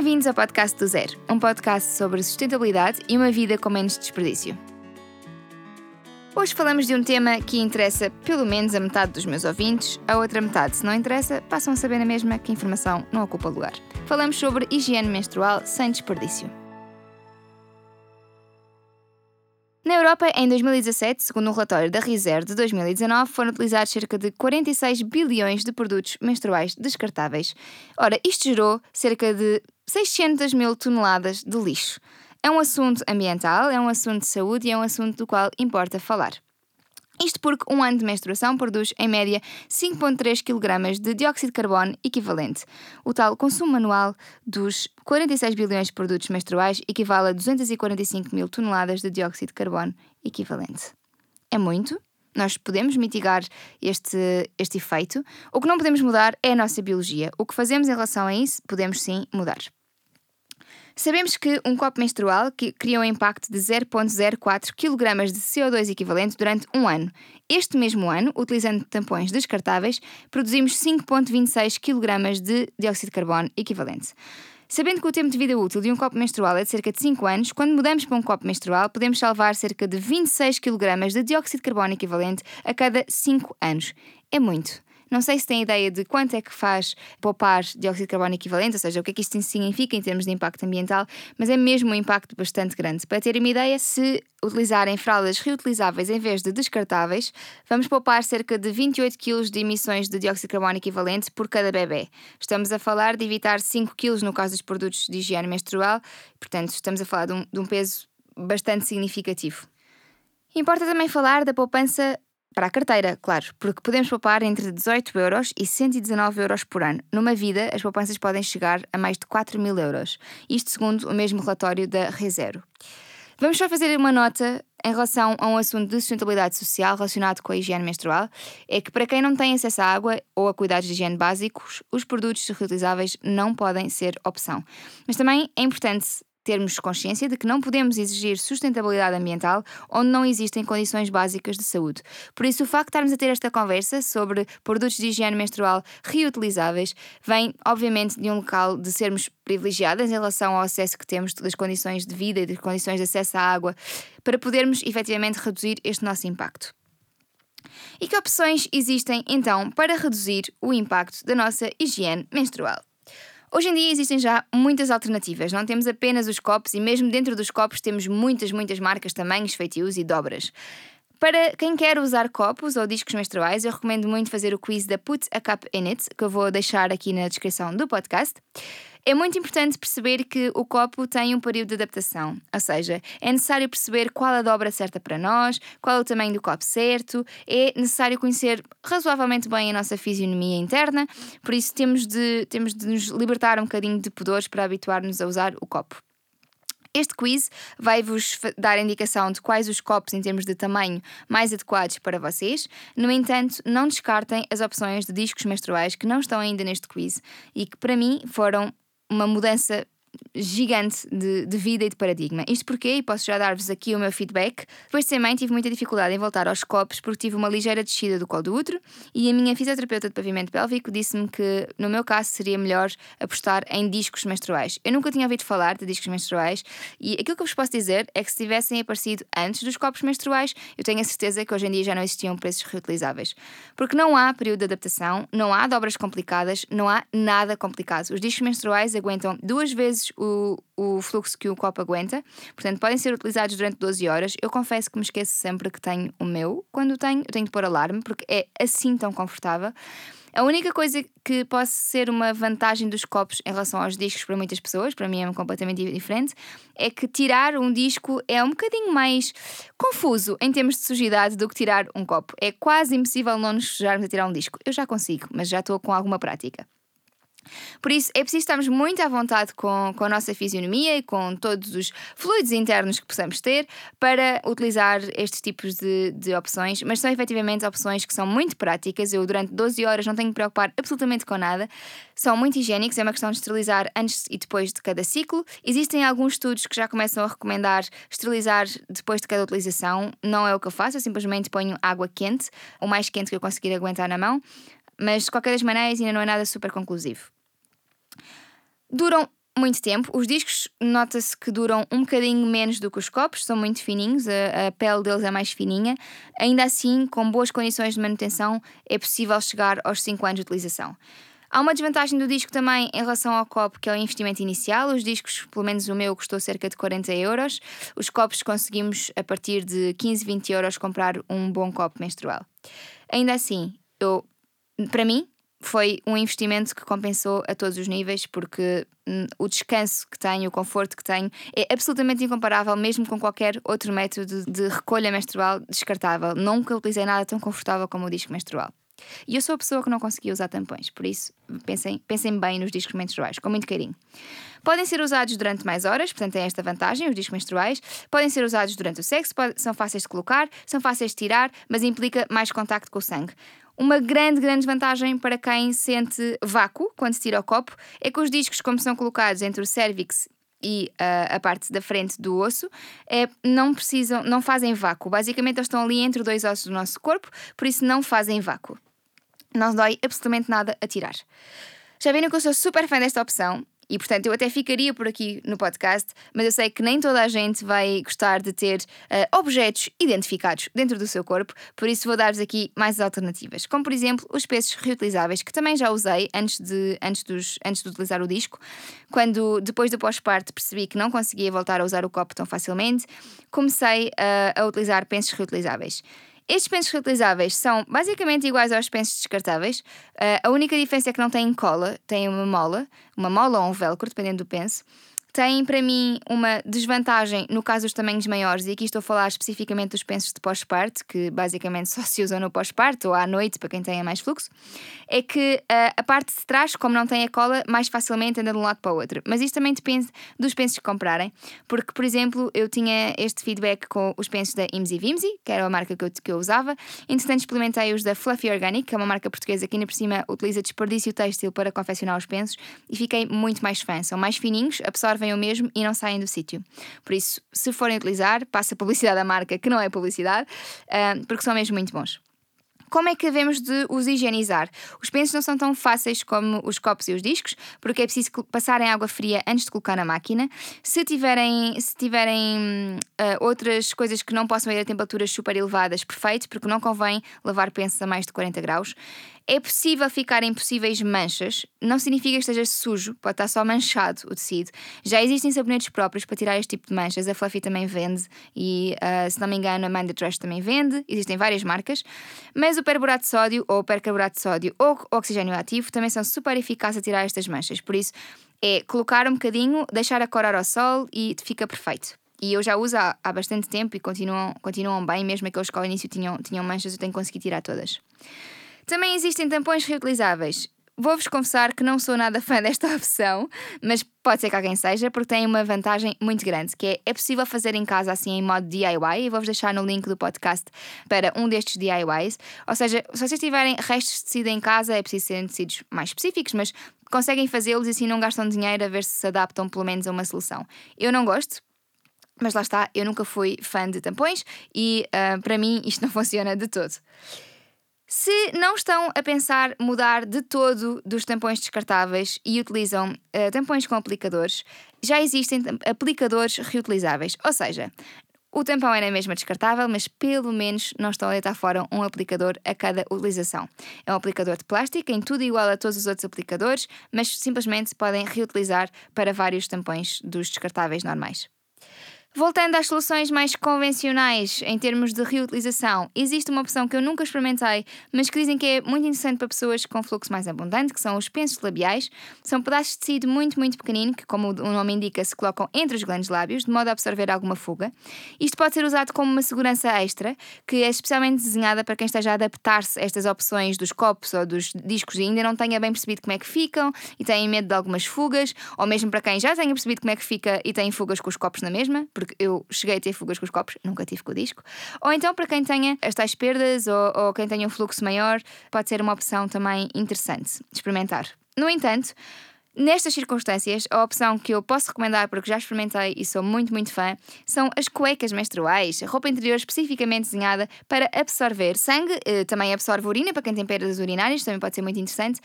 Bem-vindos ao podcast do Zero, um podcast sobre sustentabilidade e uma vida com menos desperdício. Hoje falamos de um tema que interessa pelo menos a metade dos meus ouvintes, a outra metade, se não interessa, passam a saber na mesma que a informação não ocupa lugar. Falamos sobre higiene menstrual sem desperdício. Na Europa, em 2017, segundo um relatório da Riser de 2019, foram utilizados cerca de 46 bilhões de produtos menstruais descartáveis. Ora, isto gerou cerca de 600 mil toneladas de lixo. É um assunto ambiental, é um assunto de saúde e é um assunto do qual importa falar. Isto porque um ano de menstruação produz, em média, 5,3 kg de dióxido de carbono equivalente. O tal consumo anual dos 46 bilhões de produtos menstruais equivale a 245 mil toneladas de dióxido de carbono equivalente. É muito, nós podemos mitigar este, este efeito. O que não podemos mudar é a nossa biologia. O que fazemos em relação a isso, podemos sim mudar. Sabemos que um copo menstrual cria um impacto de 0,04 kg de CO2 equivalente durante um ano. Este mesmo ano, utilizando tampões descartáveis, produzimos 5,26 kg de dióxido de carbono equivalente. Sabendo que o tempo de vida útil de um copo menstrual é de cerca de 5 anos, quando mudamos para um copo menstrual, podemos salvar cerca de 26 kg de dióxido de carbono equivalente a cada 5 anos. É muito. Não sei se tem ideia de quanto é que faz poupar dióxido de carbono equivalente, ou seja, o que é que isto significa em termos de impacto ambiental, mas é mesmo um impacto bastante grande. Para terem uma ideia, se utilizarem fraldas reutilizáveis em vez de descartáveis, vamos poupar cerca de 28 kg de emissões de dióxido de carbono equivalente por cada bebê. Estamos a falar de evitar 5 kg no caso dos produtos de higiene menstrual, portanto, estamos a falar de um, de um peso bastante significativo. Importa também falar da poupança para a carteira, claro, porque podemos poupar entre 18 euros e 119 euros por ano. Numa vida, as poupanças podem chegar a mais de 4 mil euros. Isto segundo o mesmo relatório da Rezero. Vamos só fazer uma nota em relação a um assunto de sustentabilidade social relacionado com a higiene menstrual. É que para quem não tem acesso à água ou a cuidados de higiene básicos, os produtos reutilizáveis não podem ser opção. Mas também é importante termos consciência de que não podemos exigir sustentabilidade ambiental onde não existem condições básicas de saúde. Por isso, o facto de estarmos a ter esta conversa sobre produtos de higiene menstrual reutilizáveis vem, obviamente, de um local de sermos privilegiadas em relação ao acesso que temos das condições de vida e das condições de acesso à água para podermos efetivamente reduzir este nosso impacto. E que opções existem então para reduzir o impacto da nossa higiene menstrual? Hoje em dia existem já muitas alternativas, não temos apenas os copos e mesmo dentro dos copos temos muitas, muitas marcas, tamanhos, feitios e dobras. Para quem quer usar copos ou discos menstruais, eu recomendo muito fazer o quiz da Put a Cup in It, que eu vou deixar aqui na descrição do podcast. É muito importante perceber que o copo tem um período de adaptação, ou seja, é necessário perceber qual a dobra certa para nós, qual o tamanho do copo certo, é necessário conhecer razoavelmente bem a nossa fisionomia interna, por isso temos de, temos de nos libertar um bocadinho de pudores para habituar-nos a usar o copo. Este quiz vai-vos dar indicação de quais os copos, em termos de tamanho, mais adequados para vocês. No entanto, não descartem as opções de discos menstruais que não estão ainda neste quiz e que, para mim, foram uma mudança gigante de, de, vida e de paradigma. Isto porque, e posso já dar-vos aqui o meu feedback, depois de ser mãe tive muita dificuldade em voltar aos copos porque tive uma ligeira descida do colo do útero e a minha fisioterapeuta de pavimento pélvico disse-me que, no meu caso, seria melhor apostar em discos menstruais. Eu nunca tinha ouvido falar de discos menstruais e aquilo que eu vos posso dizer é que se tivessem aparecido antes dos copos menstruais, eu tenho a certeza que hoje em dia já não existiam preços reutilizáveis. Porque não há período de adaptação, não há dobras complicadas, não há nada complicado. Os discos menstruais aguentam duas vezes o, o fluxo que o copo aguenta, portanto podem ser utilizados durante 12 horas. Eu confesso que me esqueço sempre que tenho o meu. Quando tenho, eu tenho de pôr alarme, porque é assim tão confortável. A única coisa que pode ser uma vantagem dos copos em relação aos discos para muitas pessoas, para mim é completamente diferente, é que tirar um disco é um bocadinho mais confuso em termos de sujidade do que tirar um copo. É quase impossível não nos sujarmos a tirar um disco. Eu já consigo, mas já estou com alguma prática. Por isso, é preciso estarmos muito à vontade com, com a nossa fisionomia e com todos os fluidos internos que possamos ter para utilizar estes tipos de, de opções, mas são efetivamente opções que são muito práticas. Eu, durante 12 horas, não tenho que me preocupar absolutamente com nada. São muito higiênicos, é uma questão de esterilizar antes e depois de cada ciclo. Existem alguns estudos que já começam a recomendar esterilizar depois de cada utilização. Não é o que eu faço, eu simplesmente ponho água quente, o mais quente que eu conseguir aguentar na mão mas de qualquer das maneiras ainda não é nada super conclusivo. Duram muito tempo. Os discos, nota-se que duram um bocadinho menos do que os copos, são muito fininhos, a, a, pele deles é mais fininha. Ainda assim, com boas condições de manutenção, é possível chegar aos 5 anos de utilização. Há uma desvantagem do disco também em relação ao copo, que é o investimento inicial. Os discos, pelo menos o meu, custou cerca de 40 euros. Os copos conseguimos, a partir de 15, 20 euros, comprar um bom copo menstrual. Ainda assim, eu, para mim, foi um investimento que compensou a todos os níveis, porque hum, o descanso que tenho, o conforto que tenho, é absolutamente incomparável, mesmo com qualquer outro método de recolha menstrual descartável. Nunca utilizei nada tão confortável como o disco menstrual. E eu sou a pessoa que não conseguia usar tampões, por isso pensem, pensem bem nos discos menstruais, com muito carinho. Podem ser usados durante mais horas, portanto tem esta vantagem, os discos menstruais. Podem ser usados durante o sexo, pode, são fáceis de colocar, são fáceis de tirar, mas implica mais contacto com o sangue. Uma grande, grande vantagem para quem sente vácuo quando se tira o copo é que os discos, como são colocados entre o cervix e uh, a parte da frente do osso é, não precisam, não fazem vácuo. Basicamente, eles estão ali entre dois ossos do nosso corpo, por isso não fazem vácuo não dói absolutamente nada a tirar. Já viram que eu sou super fã desta opção e, portanto, eu até ficaria por aqui no podcast, mas eu sei que nem toda a gente vai gostar de ter uh, objetos identificados dentro do seu corpo, por isso vou dar-vos aqui mais alternativas, como por exemplo os peços reutilizáveis, que também já usei antes de, antes dos, antes de utilizar o disco, quando depois do pós-parto percebi que não conseguia voltar a usar o copo tão facilmente, comecei uh, a utilizar pensos reutilizáveis. Estes pensos reutilizáveis são basicamente iguais aos pensos descartáveis. Uh, a única diferença é que não têm cola, têm uma mola, uma mola ou um velcro, dependendo do penso têm para mim uma desvantagem no caso dos tamanhos maiores, e aqui estou a falar especificamente dos pensos de pós-parto, que basicamente só se usam no pós-parto ou à noite para quem tenha mais fluxo, é que uh, a parte de trás, como não tem a cola, mais facilmente anda de um lado para o outro. Mas isto também depende dos pensos que comprarem, porque, por exemplo, eu tinha este feedback com os pensos da Imsi Vimsi, que era a marca que eu, que eu usava, entretanto experimentei os da Fluffy Organic, que é uma marca portuguesa que ainda por cima utiliza desperdício têxtil para confeccionar os pensos, e fiquei muito mais fã. São mais fininhos, absorvem absorvem o mesmo e não saem do sítio. Por isso, se forem utilizar, passa publicidade à marca, que não é publicidade, uh, porque são mesmo muito bons. Como é que devemos de os higienizar? Os pensos não são tão fáceis como os copos e os discos, porque é preciso passarem água fria antes de colocar na máquina. Se tiverem, se tiverem uh, outras coisas que não possam ir a temperaturas super elevadas, perfeito, porque não convém lavar pensos a mais de 40 graus. É possível ficar em possíveis manchas, não significa que esteja sujo, pode estar só manchado o tecido. Já existem sabonetes próprios para tirar este tipo de manchas, a Fluffy também vende e, uh, se não me engano, a Mind Trash também vende, existem várias marcas. Mas o perborato de sódio, ou o percarborato de sódio, ou oxigênio ativo também são super eficazes a tirar estas manchas, por isso é colocar um bocadinho, deixar a corar ao sol e fica perfeito. E eu já uso há, há bastante tempo e continuam, continuam bem, mesmo aqueles que ao início tinham, tinham manchas, eu tenho conseguido tirar todas. Também existem tampões reutilizáveis. Vou-vos confessar que não sou nada fã desta opção, mas pode ser que alguém seja, porque tem uma vantagem muito grande, que é, é possível fazer em casa assim em modo DIY, e vou-vos deixar no link do podcast para um destes DIYs. Ou seja, se vocês tiverem restos de tecido em casa, é preciso serem tecidos mais específicos, mas conseguem fazê-los e assim não gastam dinheiro a ver se se adaptam pelo menos a uma solução. Eu não gosto, mas lá está, eu nunca fui fã de tampões e uh, para mim isto não funciona de todo. Se não estão a pensar mudar de todo dos tampões descartáveis e utilizam uh, tampões com aplicadores, já existem aplicadores reutilizáveis. Ou seja, o tampão é na mesma descartável, mas pelo menos não estão a deitar fora um aplicador a cada utilização. É um aplicador de plástico, em tudo igual a todos os outros aplicadores, mas simplesmente podem reutilizar para vários tampões dos descartáveis normais. Voltando às soluções mais convencionais em termos de reutilização, existe uma opção que eu nunca experimentei, mas que dizem que é muito interessante para pessoas com fluxo mais abundante, que são os pensos labiais. São pedaços de tecido muito, muito pequenino, que, como o nome indica, se colocam entre os grandes lábios, de modo a absorver alguma fuga. Isto pode ser usado como uma segurança extra, que é especialmente desenhada para quem esteja a adaptar-se a estas opções dos copos ou dos discos e ainda não tenha bem percebido como é que ficam e têm medo de algumas fugas, ou mesmo para quem já tenha percebido como é que fica e tem fugas com os copos na mesma porque eu cheguei a ter fugas com os copos, nunca tive com o disco. Ou então, para quem tenha as tais perdas ou, ou quem tenha um fluxo maior, pode ser uma opção também interessante experimentar. No entanto, Nestas circunstâncias, a opção que eu posso recomendar, porque já experimentei e sou muito, muito fã, são as cuecas menstruais, roupa interior especificamente desenhada para absorver sangue, eh, também absorve urina para quem tem perdas urinárias, também pode ser muito interessante.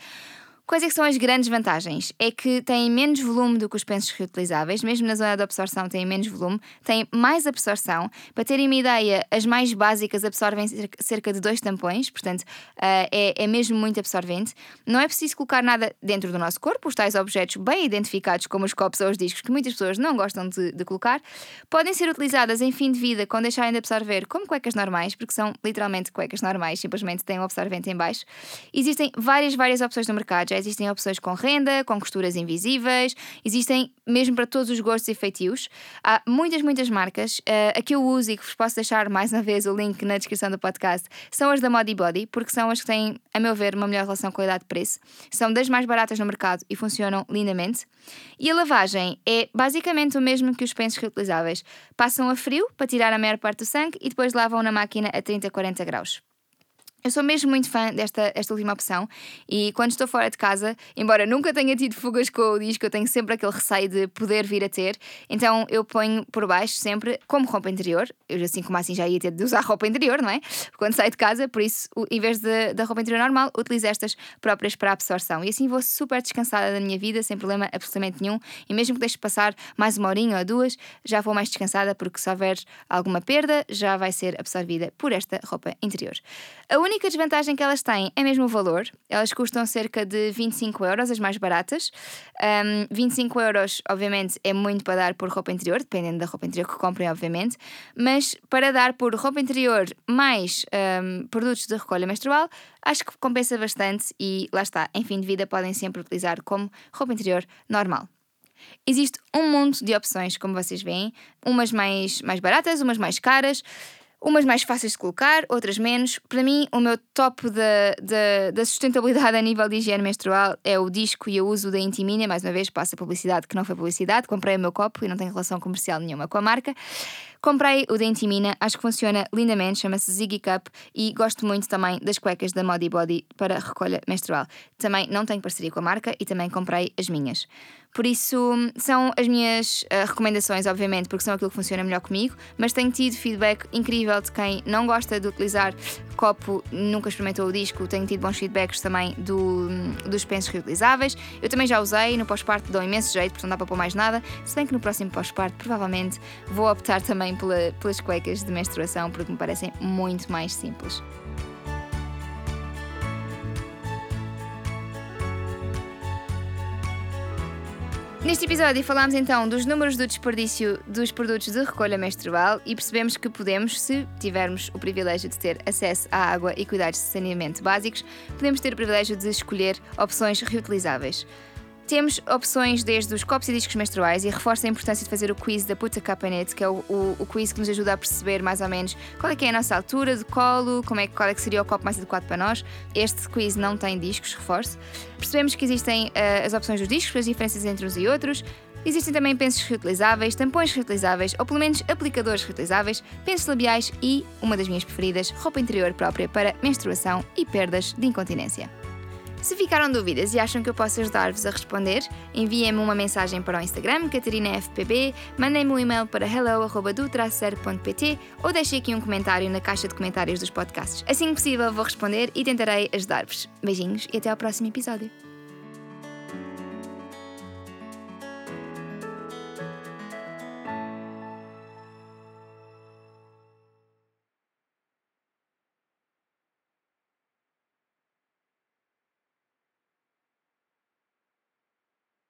Quais é são as grandes vantagens? É que têm menos volume do que os pensos reutilizáveis, mesmo na zona de absorção têm menos volume, têm mais absorção. Para terem uma ideia, as mais básicas absorvem cerca de dois tampões, portanto uh, é, é mesmo muito absorvente. Não é preciso colocar nada dentro do nosso corpo, os tais objetos bem identificados como os copos ou os discos que muitas pessoas não gostam de, de colocar, podem ser utilizadas em fim de vida quando deixarem de absorver como cuecas normais, porque são literalmente cuecas normais, simplesmente têm um absorvente em baixo. Existem várias, várias opções no mercado já existem opções com renda, com costuras invisíveis, existem mesmo para todos os gostos e feitios. Há muitas, muitas marcas. Uh, a que eu uso e que vos posso deixar mais uma vez o link na descrição do podcast são as da Modi Body, porque são as que têm, a meu ver, uma melhor relação qualidade-preço. São das mais baratas no mercado e funcionam lindamente. E a lavagem é basicamente o mesmo que os pensos reutilizáveis. Passam a frio para tirar a maior parte do sangue e depois lavam na máquina a 30, 40 graus. Eu sou mesmo muito fã desta esta última opção e quando estou fora de casa, embora nunca tenha tido fugas com o disco, eu tenho sempre aquele receio de poder vir a ter, então eu ponho por baixo sempre como roupa interior. Eu assim como assim já ia ter de usar roupa interior, não é? Quando saio de casa, por isso, em vez de, da roupa interior normal, utilizo estas próprias para absorção. E assim vou super descansada da minha vida, sem problema absolutamente nenhum. E mesmo que deixe passar mais uma horinha ou duas, já vou mais descansada, porque se houver alguma perda, já vai ser absorvida por esta roupa interior. A única única desvantagem que elas têm é mesmo o valor. Elas custam cerca de 25 euros, as mais baratas. Um, 25 euros, obviamente, é muito para dar por roupa interior, dependendo da roupa interior que comprem, obviamente. Mas para dar por roupa interior mais um, produtos de recolha menstrual, acho que compensa bastante e lá está, em fim de vida podem sempre utilizar como roupa interior normal. Existe um mundo de opções, como vocês veem, umas mais, mais baratas, umas mais caras. Umas mais fáceis de colocar, outras menos. Para mim, o meu top da, da, da sustentabilidade a nível de higiene menstrual é o disco e o uso da Intimina. Mais uma vez, passa publicidade que não foi publicidade. Comprei o meu copo e não tem relação comercial nenhuma com a marca. Comprei o da Intimina, acho que funciona lindamente, chama-se Ziggy Cup e gosto muito também das cuecas da Modi Body para recolha menstrual. Também não tenho parceria com a marca e também comprei as minhas. Por isso, são as minhas uh, recomendações, obviamente, porque são aquilo que funciona melhor comigo, mas tenho tido feedback incrível de quem não gosta de utilizar copo, nunca experimentou o disco, tenho tido bons feedbacks também do, dos pensos reutilizáveis. Eu também já usei, no pós-parto dão imenso jeito, porque não dá para pôr mais nada, se bem que no próximo pós-parto provavelmente vou optar também pela, pelas cuecas de menstruação porque me parecem muito mais simples. Neste episódio falámos então dos números do desperdício dos produtos de recolha menstrual e percebemos que podemos, se tivermos o privilégio de ter acesso à água e cuidados de saneamento básicos, podemos ter o privilégio de escolher opções reutilizáveis. Temos opções desde os copos e discos menstruais e reforça a importância de fazer o quiz da Puta It, que é o, o, o, quiz que nos ajuda a perceber mais ou menos qual é, é a nossa altura de colo, como é, qual é que seria o copo mais adequado para nós. Este quiz não tem discos, reforço. Percebemos que existem uh, as opções dos discos, as diferenças entre uns e outros. Existem também pensos reutilizáveis, tampões reutilizáveis ou pelo menos aplicadores reutilizáveis, pensos labiais e, uma das minhas preferidas, roupa interior própria para menstruação e perdas de incontinência. Se ficaram dúvidas e acham que eu posso ajudar-vos a responder, enviem-me uma mensagem para o Instagram, CatarinaFPB, mandem-me um e-mail para hello.do-pt ou deixem aqui um comentário na caixa de comentários dos podcasts. Assim que possível vou responder e tentarei ajudar-vos. Beijinhos e até ao próximo episódio.